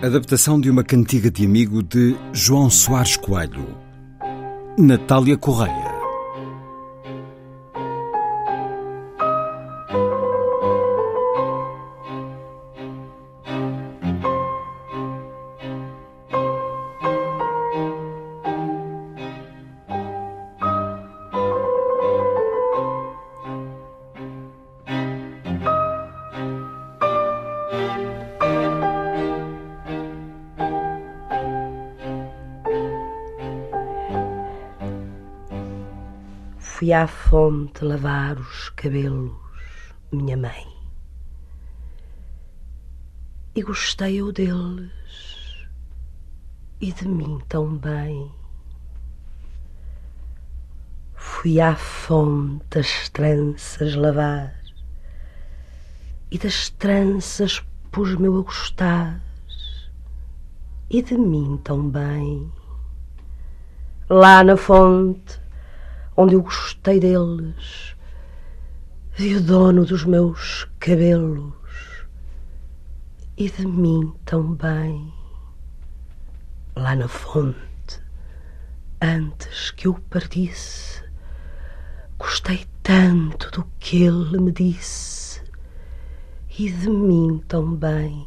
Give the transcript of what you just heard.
Adaptação de uma cantiga de amigo de João Soares Coelho. Natália Correia. Fui à fonte lavar os cabelos, minha mãe, e gostei eu deles e de mim também. Fui à fonte as tranças lavar e das tranças pus-me a gostar e de mim também. Lá na fonte onde eu gostei deles, vi o dono dos meus cabelos e de mim também. Lá na fonte, antes que eu partisse, gostei tanto do que ele me disse e de mim também.